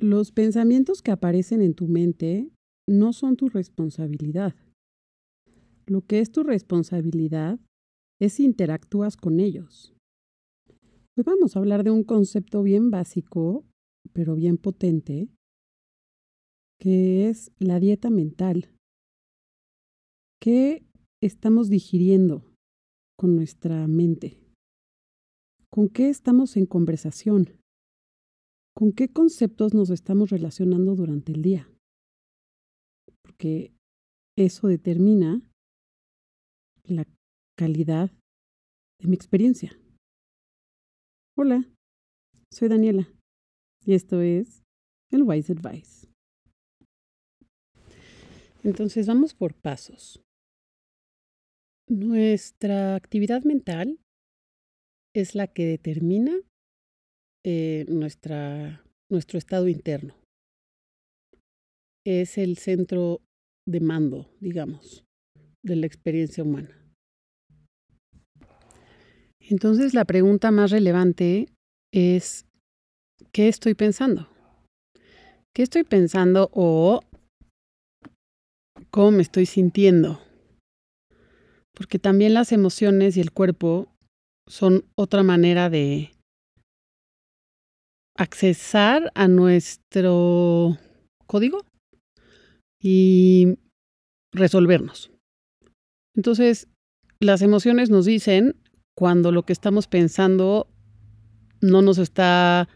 Los pensamientos que aparecen en tu mente no son tu responsabilidad. Lo que es tu responsabilidad es si interactúas con ellos. Hoy vamos a hablar de un concepto bien básico, pero bien potente, que es la dieta mental. ¿Qué estamos digiriendo con nuestra mente? ¿Con qué estamos en conversación? ¿Con qué conceptos nos estamos relacionando durante el día? Porque eso determina la calidad de mi experiencia. Hola, soy Daniela y esto es el Wise Advice. Entonces vamos por pasos. Nuestra actividad mental es la que determina eh, nuestra, nuestro estado interno. Es el centro de mando, digamos, de la experiencia humana. Entonces la pregunta más relevante es, ¿qué estoy pensando? ¿Qué estoy pensando o cómo me estoy sintiendo? Porque también las emociones y el cuerpo son otra manera de accesar a nuestro código y resolvernos. Entonces, las emociones nos dicen cuando lo que estamos pensando no nos está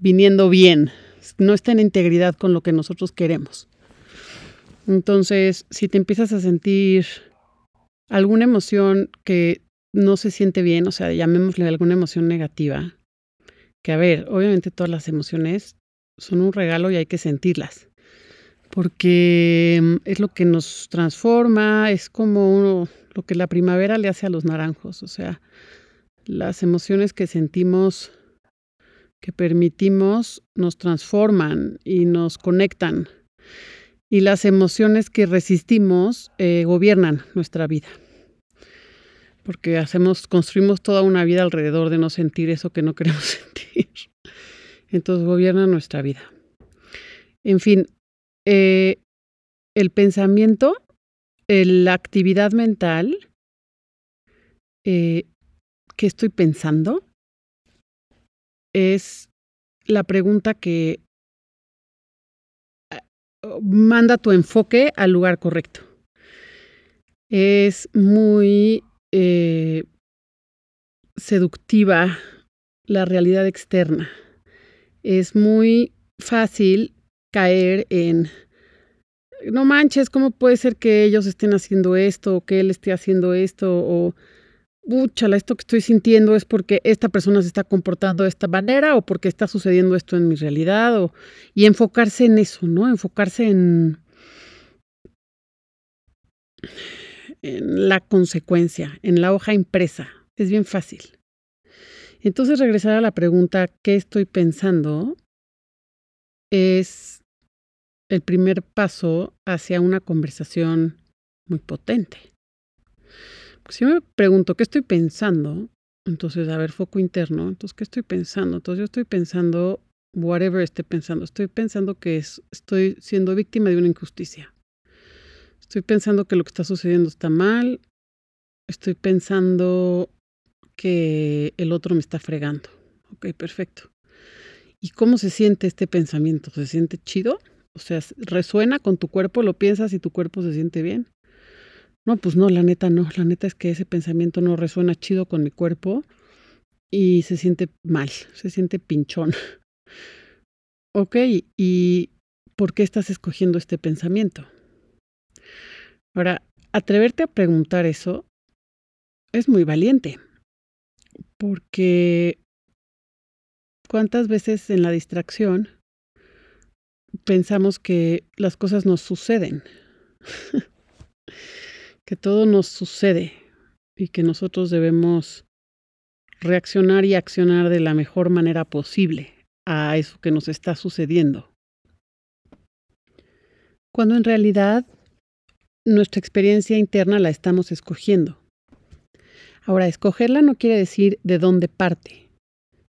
viniendo bien, no está en integridad con lo que nosotros queremos. Entonces, si te empiezas a sentir alguna emoción que no se siente bien, o sea, llamémosle alguna emoción negativa, que a ver, obviamente todas las emociones son un regalo y hay que sentirlas, porque es lo que nos transforma, es como lo que la primavera le hace a los naranjos, o sea, las emociones que sentimos, que permitimos, nos transforman y nos conectan. Y las emociones que resistimos eh, gobiernan nuestra vida porque hacemos, construimos toda una vida alrededor de no sentir eso que no queremos Entonces gobierna nuestra vida. En fin, eh, el pensamiento, la actividad mental, eh, ¿qué estoy pensando? Es la pregunta que eh, manda tu enfoque al lugar correcto. Es muy seductiva la realidad externa. Es muy fácil caer en, no manches, ¿cómo puede ser que ellos estén haciendo esto o que él esté haciendo esto? O, úchala, esto que estoy sintiendo es porque esta persona se está comportando de esta manera o porque está sucediendo esto en mi realidad. Y enfocarse en eso, ¿no? Enfocarse en en la consecuencia, en la hoja impresa. Es bien fácil. Entonces regresar a la pregunta, ¿qué estoy pensando? Es el primer paso hacia una conversación muy potente. si yo me pregunto, ¿qué estoy pensando? Entonces, a ver, foco interno. Entonces, ¿qué estoy pensando? Entonces, yo estoy pensando, whatever esté pensando, estoy pensando que estoy siendo víctima de una injusticia. Estoy pensando que lo que está sucediendo está mal. Estoy pensando que el otro me está fregando. Ok, perfecto. ¿Y cómo se siente este pensamiento? ¿Se siente chido? O sea, ¿resuena con tu cuerpo? ¿Lo piensas y tu cuerpo se siente bien? No, pues no, la neta no. La neta es que ese pensamiento no resuena chido con mi cuerpo y se siente mal, se siente pinchón. Ok, ¿y por qué estás escogiendo este pensamiento? Ahora, atreverte a preguntar eso es muy valiente, porque ¿cuántas veces en la distracción pensamos que las cosas nos suceden? que todo nos sucede y que nosotros debemos reaccionar y accionar de la mejor manera posible a eso que nos está sucediendo. Cuando en realidad nuestra experiencia interna la estamos escogiendo. Ahora, escogerla no quiere decir de dónde parte.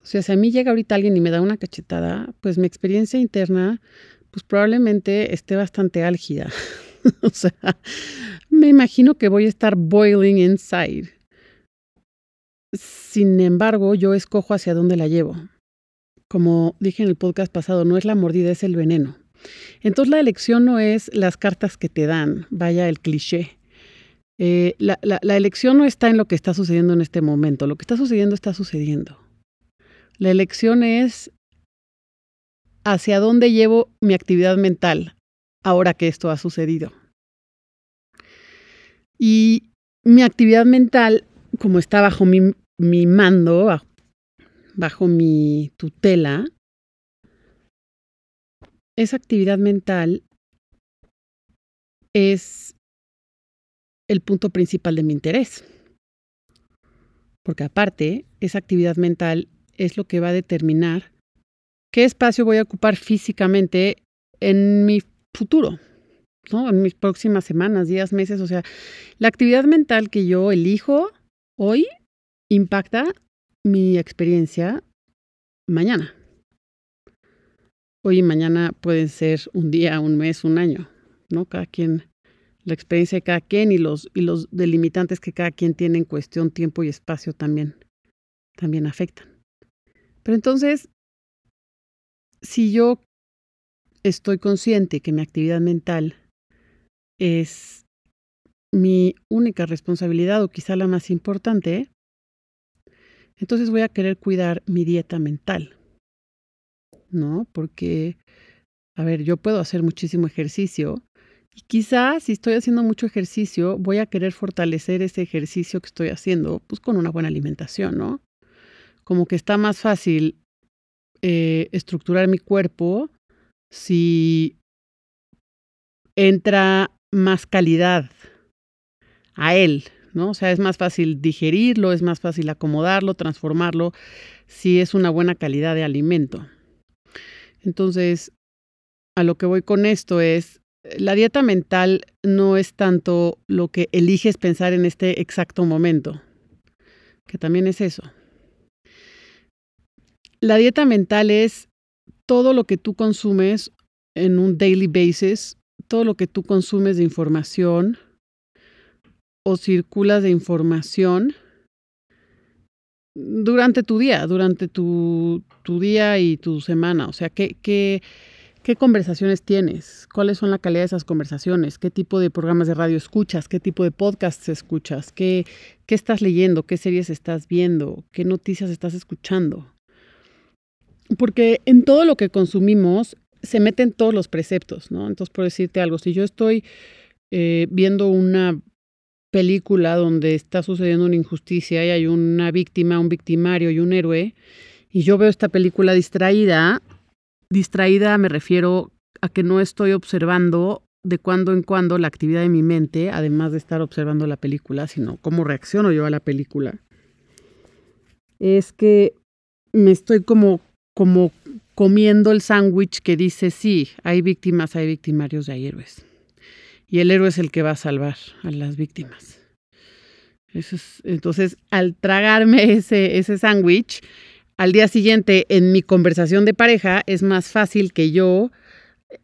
O sea, si a mí llega ahorita alguien y me da una cachetada, pues mi experiencia interna, pues probablemente esté bastante álgida. o sea, me imagino que voy a estar boiling inside. Sin embargo, yo escojo hacia dónde la llevo. Como dije en el podcast pasado, no es la mordida, es el veneno. Entonces la elección no es las cartas que te dan, vaya el cliché. Eh, la, la elección no está en lo que está sucediendo en este momento, lo que está sucediendo está sucediendo. La elección es hacia dónde llevo mi actividad mental ahora que esto ha sucedido. Y mi actividad mental, como está bajo mi, mi mando, bajo, mi tutela, esa actividad mental es el punto principal de mi interés. Porque aparte, esa actividad mental es lo que va a determinar qué espacio voy a ocupar físicamente en mi futuro, ¿no? En mis próximas semanas, días, meses. O sea, la actividad mental que yo elijo hoy impacta mi experiencia mañana. Hoy y mañana pueden ser un día, un mes, un año, ¿no? Cada quien, la experiencia de cada quien y los, y los delimitantes que cada quien tiene en cuestión tiempo y espacio también, también afectan. Pero entonces, si yo estoy consciente que mi actividad mental es mi única responsabilidad o quizá la más importante, entonces voy a querer cuidar mi dieta mental, ¿no? Porque, a ver, yo puedo hacer muchísimo ejercicio y quizás si estoy haciendo mucho ejercicio, voy a querer fortalecer ese ejercicio que estoy haciendo, pues con una buena alimentación, ¿no? Como que está más fácil eh, estructurar mi cuerpo si entra más calidad a él, ¿no? O sea, es más fácil digerirlo, es más fácil acomodarlo, transformarlo, si es una buena calidad de alimento. Entonces, a lo que voy con esto es, la dieta mental no es tanto lo que eliges pensar en este exacto momento, que también es eso. La dieta mental es todo lo que tú consumes en un daily basis, todo lo que tú consumes de información o circulas de información durante tu día, durante tu, tu día y tu semana. O sea, ¿qué, qué, qué conversaciones tienes? ¿Cuáles son la calidad de esas conversaciones? ¿Qué tipo de programas de radio escuchas? ¿Qué tipo de podcasts escuchas? ¿Qué, qué estás leyendo? ¿Qué series estás viendo? ¿Qué noticias estás escuchando? porque en todo lo que consumimos se meten todos los preceptos, ¿no? Entonces, por decirte algo, si yo estoy eh, viendo una película donde está sucediendo una injusticia y hay una víctima, un victimario y un héroe, y yo veo esta película distraída, distraída me refiero a que no estoy observando de cuando en cuando la actividad de mi mente, además de estar observando la película, sino cómo reacciono yo a la película. Es que me estoy como como comiendo el sándwich que dice, sí, hay víctimas, hay victimarios y hay héroes. Y el héroe es el que va a salvar a las víctimas. entonces, al tragarme ese sándwich, al día siguiente en mi conversación de pareja es más fácil que yo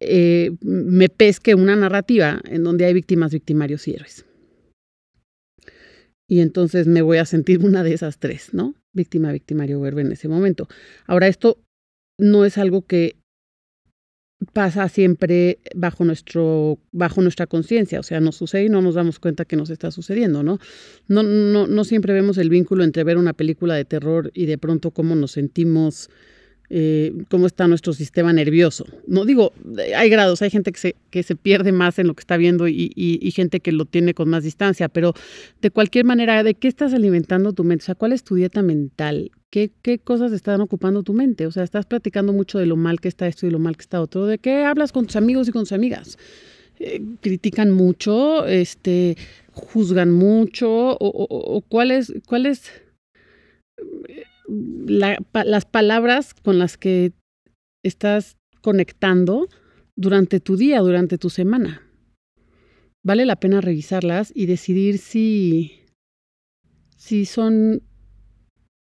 eh, me pesque una narrativa en donde hay víctimas, victimarios y héroes. Y entonces me voy a sentir una de esas tres, ¿no? Víctima, victimario héroe en ese momento. Ahora, esto no es algo que pasa siempre bajo nuestro bajo nuestra conciencia, o sea, nos sucede y no nos damos cuenta que nos está sucediendo, ¿no? No no no siempre vemos el vínculo entre ver una película de terror y de pronto cómo nos sentimos eh, cómo está nuestro sistema nervioso. No digo, hay grados, hay gente que se, que se pierde más en lo que está viendo y, y, gente que lo tiene con más distancia, pero de cualquier manera, ¿de qué estás alimentando tu mente? O sea, ¿cuál es tu dieta mental? ¿Qué, ¿Qué cosas están ocupando tu mente? O sea, estás platicando mucho de lo mal que está esto y lo mal que está otro. ¿De qué hablas con tus amigos y con tus amigas? Eh, critican mucho, este, juzgan mucho, o, o, o es, es las palabras con las que estás conectando durante tu día, durante tu semana. Vale la pena revisarlas y decidir si, si son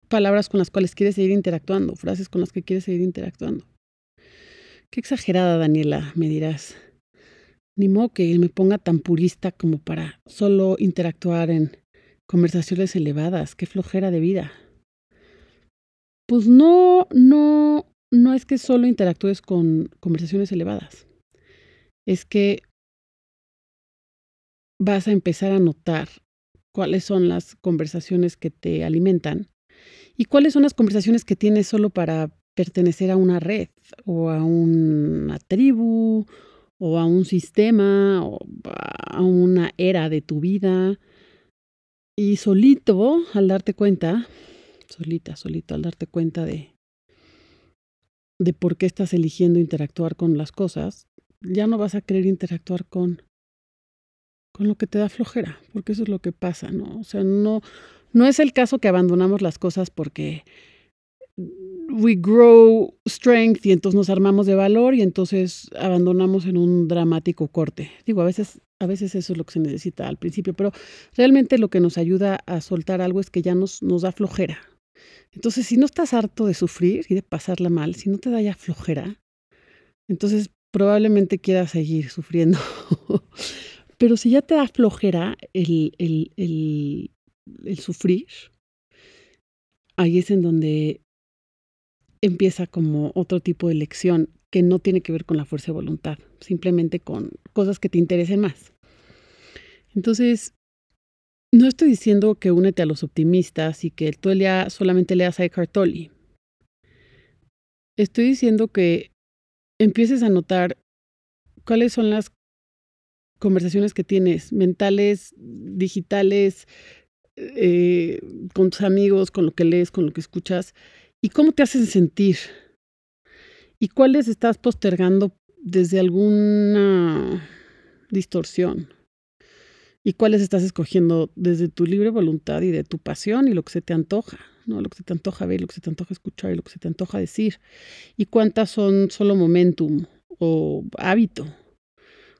palabras con las cuales quieres seguir interactuando, frases con las que quieres seguir interactuando. Qué exagerada, Daniela, me dirás. Ni modo que me ponga tan purista como para solo interactuar en conversaciones elevadas. Qué flojera de vida. Pues no, no, no es que solo interactúes con conversaciones elevadas. Es que vas a empezar a notar cuáles son las conversaciones que te alimentan y cuáles son las conversaciones que tienes solo para pertenecer a una red o a una tribu o a un sistema o a una era de tu vida. Y solito, al darte cuenta, solita, solito, al darte cuenta de, de por qué estás eligiendo interactuar con las cosas, ya no vas a querer interactuar con con lo que te da flojera, porque eso es lo que pasa, ¿no? O sea, no, no es el caso que abandonamos las cosas porque we grow strength y entonces nos armamos de valor y entonces abandonamos en un dramático corte. Digo, a veces, a veces eso es lo que se necesita al principio, pero realmente lo que nos ayuda a soltar algo es que ya nos, nos da flojera. Entonces, si no estás harto de sufrir y de pasarla mal, si no te da ya flojera, entonces probablemente quieras seguir sufriendo. Pero si ya te da flojera el, el, el, el sufrir, ahí es en donde empieza como otro tipo de lección que no tiene que ver con la fuerza de voluntad, simplemente con cosas que te interesen más. Entonces, no estoy diciendo que únete a los optimistas y que el día solamente leas a Eckhart Tolle. Estoy diciendo que empieces a notar cuáles son las conversaciones que tienes, mentales, digitales, eh, con tus amigos, con lo que lees, con lo que escuchas, y cómo te hacen sentir. Y cuáles estás postergando desde alguna distorsión. Y cuáles estás escogiendo desde tu libre voluntad y de tu pasión y lo que se te antoja, ¿no? Lo que se te antoja ver, lo que se te antoja escuchar y lo que se te antoja decir. Y cuántas son solo momentum o hábito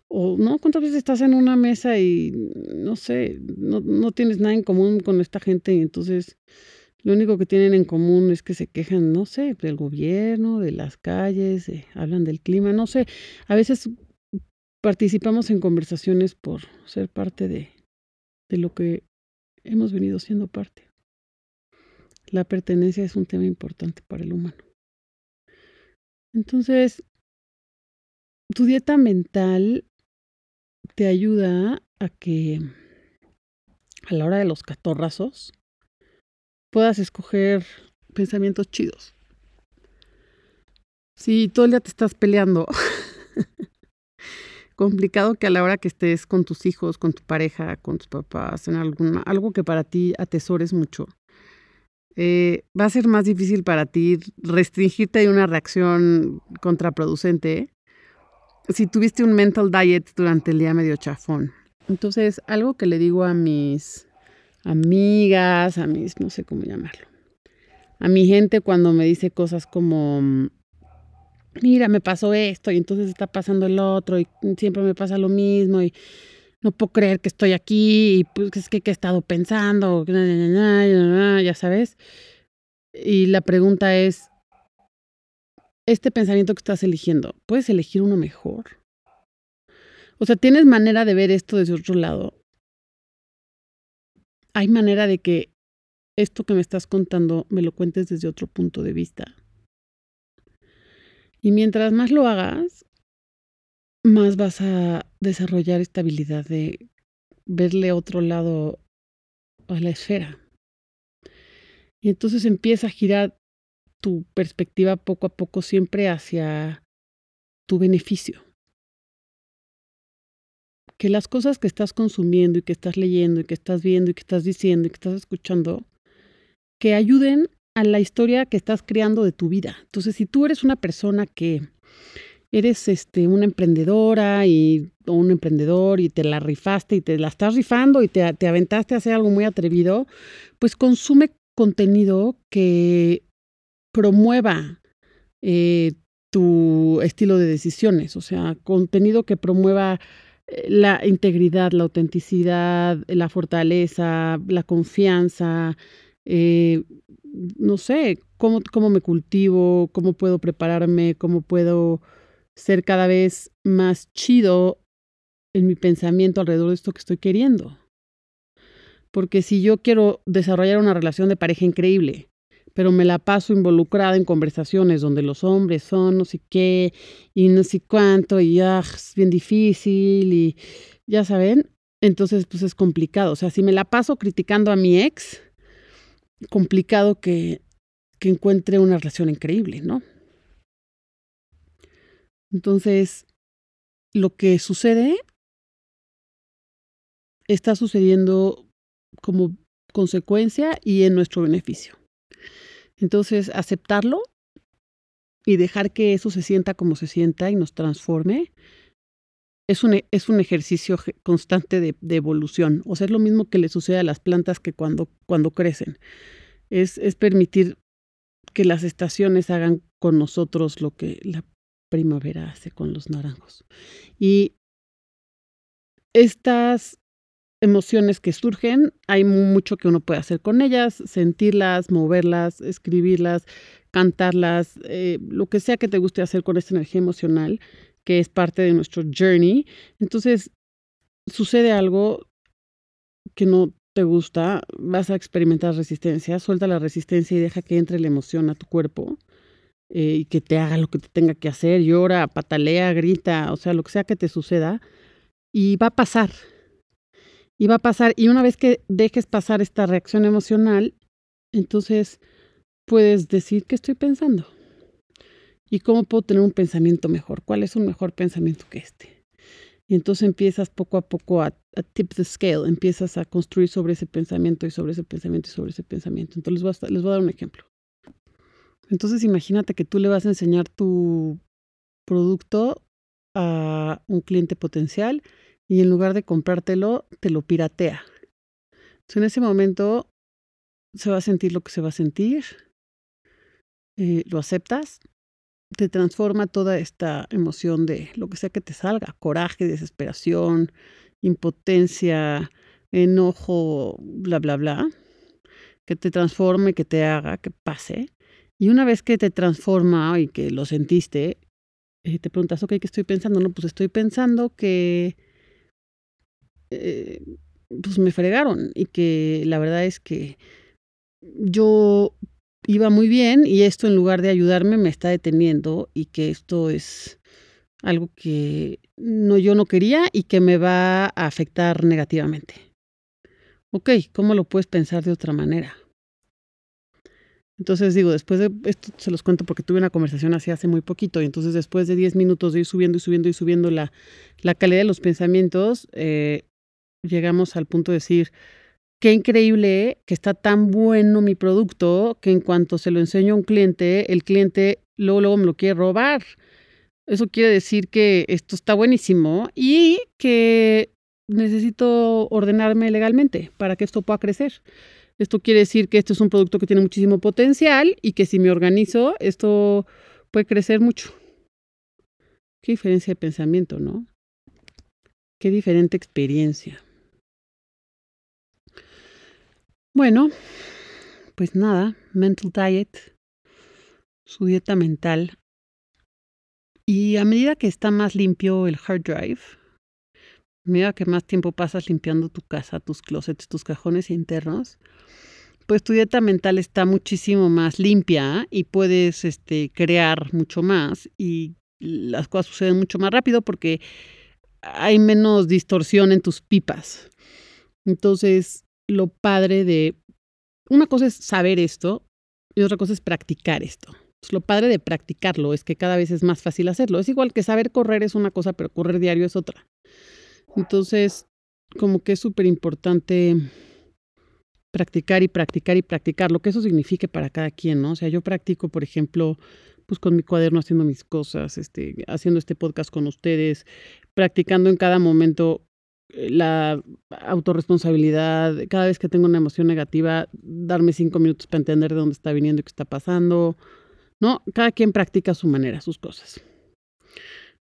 o no, ¿cuántas veces estás en una mesa y no sé, no, no tienes nada en común con esta gente y entonces lo único que tienen en común es que se quejan, no sé, del gobierno, de las calles, hablan del clima, no sé. A veces participamos en conversaciones por ser parte de, de lo que hemos venido siendo parte. La pertenencia es un tema importante para el humano. Entonces, tu dieta mental te ayuda a que a la hora de los catorrazos puedas escoger pensamientos chidos. Si todo el día te estás peleando, complicado que a la hora que estés con tus hijos, con tu pareja, con tus papás, en alguna, algo que para ti atesores mucho, eh, va a ser más difícil para ti restringirte de una reacción contraproducente si tuviste un mental diet durante el día medio chafón. Entonces, algo que le digo a mis amigas, a mis, no sé cómo llamarlo, a mi gente cuando me dice cosas como, mira, me pasó esto y entonces está pasando el otro y siempre me pasa lo mismo y no puedo creer que estoy aquí y pues es que, he estado pensando, ya sabes. Y la pregunta es, este pensamiento que estás eligiendo, ¿puedes elegir uno mejor? O sea, ¿tienes manera de ver esto desde otro lado? ¿Hay manera de que esto que me estás contando me lo cuentes desde otro punto de vista? Y mientras más lo hagas, más vas a desarrollar esta habilidad de verle otro lado a la esfera. Y entonces empieza a girar tu perspectiva poco a poco siempre hacia tu beneficio. Que las cosas que estás consumiendo y que estás leyendo y que estás viendo y que estás diciendo y que estás escuchando, que ayuden a la historia que estás creando de tu vida. Entonces, si tú eres una persona que eres este, una emprendedora y, o un emprendedor y te la rifaste y te la estás rifando y te, te aventaste a hacer algo muy atrevido, pues consume contenido que promueva eh, tu estilo de decisiones, o sea, contenido que promueva eh, la integridad, la autenticidad, la fortaleza, la confianza, eh, no sé, cómo, cómo me cultivo, cómo puedo prepararme, cómo puedo ser cada vez más chido en mi pensamiento alrededor de esto que estoy queriendo. Porque si yo quiero desarrollar una relación de pareja increíble, pero me la paso involucrada en conversaciones donde los hombres son no sé qué y no sé cuánto y ya es bien difícil y ya saben, entonces pues es complicado. O sea, si me la paso criticando a mi ex, complicado que, que encuentre una relación increíble, ¿no? Entonces, lo que sucede está sucediendo como consecuencia y en nuestro beneficio. Entonces, aceptarlo y dejar que eso se sienta como se sienta y nos transforme es un, es un ejercicio constante de, evolución. O sea, es lo mismo que le sucede a las plantas que cuando, cuando crecen. Es, es permitir que las estaciones hagan con nosotros lo que la primavera hace con los naranjos. Y estas emociones que surgen, hay mucho que uno puede hacer con ellas, sentirlas, moverlas, escribirlas, cantarlas, eh, lo que sea que te guste hacer con esta energía emocional, que es parte de nuestro journey. Entonces, sucede algo que no te gusta, vas a experimentar resistencia, suelta la resistencia y deja que entre la emoción a tu cuerpo eh, y que te haga lo que te tenga que hacer, llora, patalea, grita, o sea, lo que sea que te suceda, y va a pasar, y va a pasar. Y una vez que dejes pasar esta reacción emocional, entonces puedes decir qué estoy pensando. ¿Y cómo puedo tener un pensamiento mejor? ¿Cuál es un mejor pensamiento que este? Y entonces empiezas poco a poco a, tip the scale, empiezas a construir sobre ese pensamiento y sobre ese pensamiento y sobre ese pensamiento. Entonces les a, les voy a dar un ejemplo. Entonces imagínate que tú le vas a enseñar tu producto a un cliente potencial y en lugar de comprártelo, te lo piratea. Entonces, en ese momento se va a sentir lo que se va a sentir, eh, lo aceptas, te transforma toda esta emoción de lo que sea que te salga, coraje, desesperación, impotencia, enojo, bla, bla, bla, que te transforme, que te haga, que pase. Y una vez que te transforma y que lo sentiste, eh, te preguntas, ok, ¿qué estoy pensando? No, pues estoy pensando que eh, pues me fregaron y que la verdad es que yo iba muy bien y esto en lugar de ayudarme me está deteniendo y que esto es algo que no yo no quería y que me va a afectar negativamente. Ok, ¿cómo lo puedes pensar de otra manera? Entonces digo, después de esto se los cuento porque tuve una conversación así hace muy poquito y entonces después de 10 minutos de ir subiendo y subiendo y subiendo la, la calidad de los pensamientos, eh, llegamos al punto de decir, qué increíble que está tan bueno mi producto que en cuanto se lo enseño a un cliente, el cliente luego, luego me lo quiere robar. Eso quiere decir que esto está buenísimo y que necesito ordenarme legalmente para que esto pueda crecer. Esto quiere decir que esto es un producto que tiene muchísimo potencial y que si me organizo, esto puede crecer mucho. Qué diferencia de pensamiento, ¿no? Qué diferente experiencia. Bueno, pues nada, mental diet, su dieta mental. Y a medida que está más limpio el hard drive, a medida que más tiempo pasas limpiando tu casa, tus closets, tus cajones internos, pues tu dieta mental está muchísimo más limpia y puedes este, crear mucho más y las cosas suceden mucho más rápido porque hay menos distorsión en tus pipas. Entonces, lo padre de... Una cosa es saber esto y otra cosa es practicar esto. lo padre de practicarlo es que cada vez es más fácil hacerlo. Es igual que saber correr es una cosa, pero correr diario es otra. Entonces, como que es súper importante practicar y practicar y practicar, lo que eso signifique para cada quien, ¿no? O sea, yo practico, por ejemplo, pues con mi cuaderno haciendo mis cosas, este, haciendo este podcast con ustedes, practicando en cada momento la autorresponsabilidad, cada vez que tengo una emoción negativa, darme cinco minutos para entender de dónde está viniendo y qué está pasando, ¿no? Cada quien practica a su manera, sus cosas.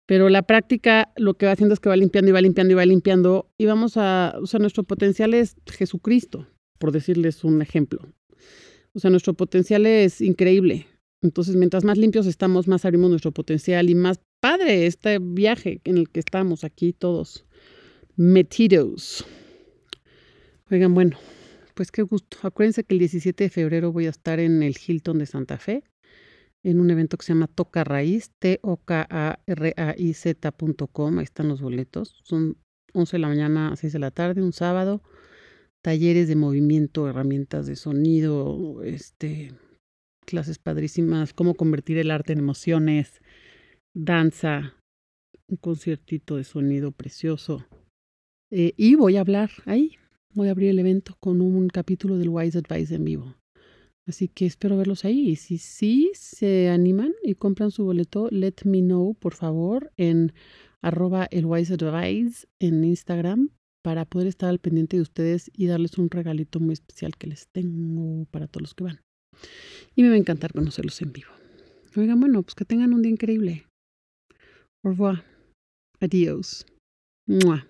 Pero la práctica lo que va haciendo es que va limpiando y va limpiando y va limpiando y vamos a, o sea, nuestro potencial es Jesucristo, por decirles un ejemplo. O sea, nuestro potencial es increíble. Entonces, mientras más limpios estamos, más abrimos nuestro potencial y más padre este viaje en el que estamos aquí todos metidos. Oigan, bueno, pues qué gusto. Acuérdense que el 17 de febrero voy a estar en el Hilton de Santa Fe en un evento que se llama Toca Raíz, T-O-K-A-R-A-I-Z.com. Ahí están los boletos. Son 11 de la mañana a 6 de la tarde, un sábado. Talleres de movimiento, herramientas de sonido, este, clases padrísimas, cómo convertir el arte en emociones, danza, un conciertito de sonido precioso. Eh, y voy a hablar ahí, voy a abrir el evento con un capítulo del Wise Advice en vivo. Así que espero verlos ahí. Y si sí se animan y compran su boleto, let me know, por favor, en arroba el Wise Advice en Instagram para poder estar al pendiente de ustedes y darles un regalito muy especial que les tengo para todos los que van. Y me va a encantar conocerlos en vivo. Oigan, bueno, pues que tengan un día increíble. Au revoir. Adiós. Mua.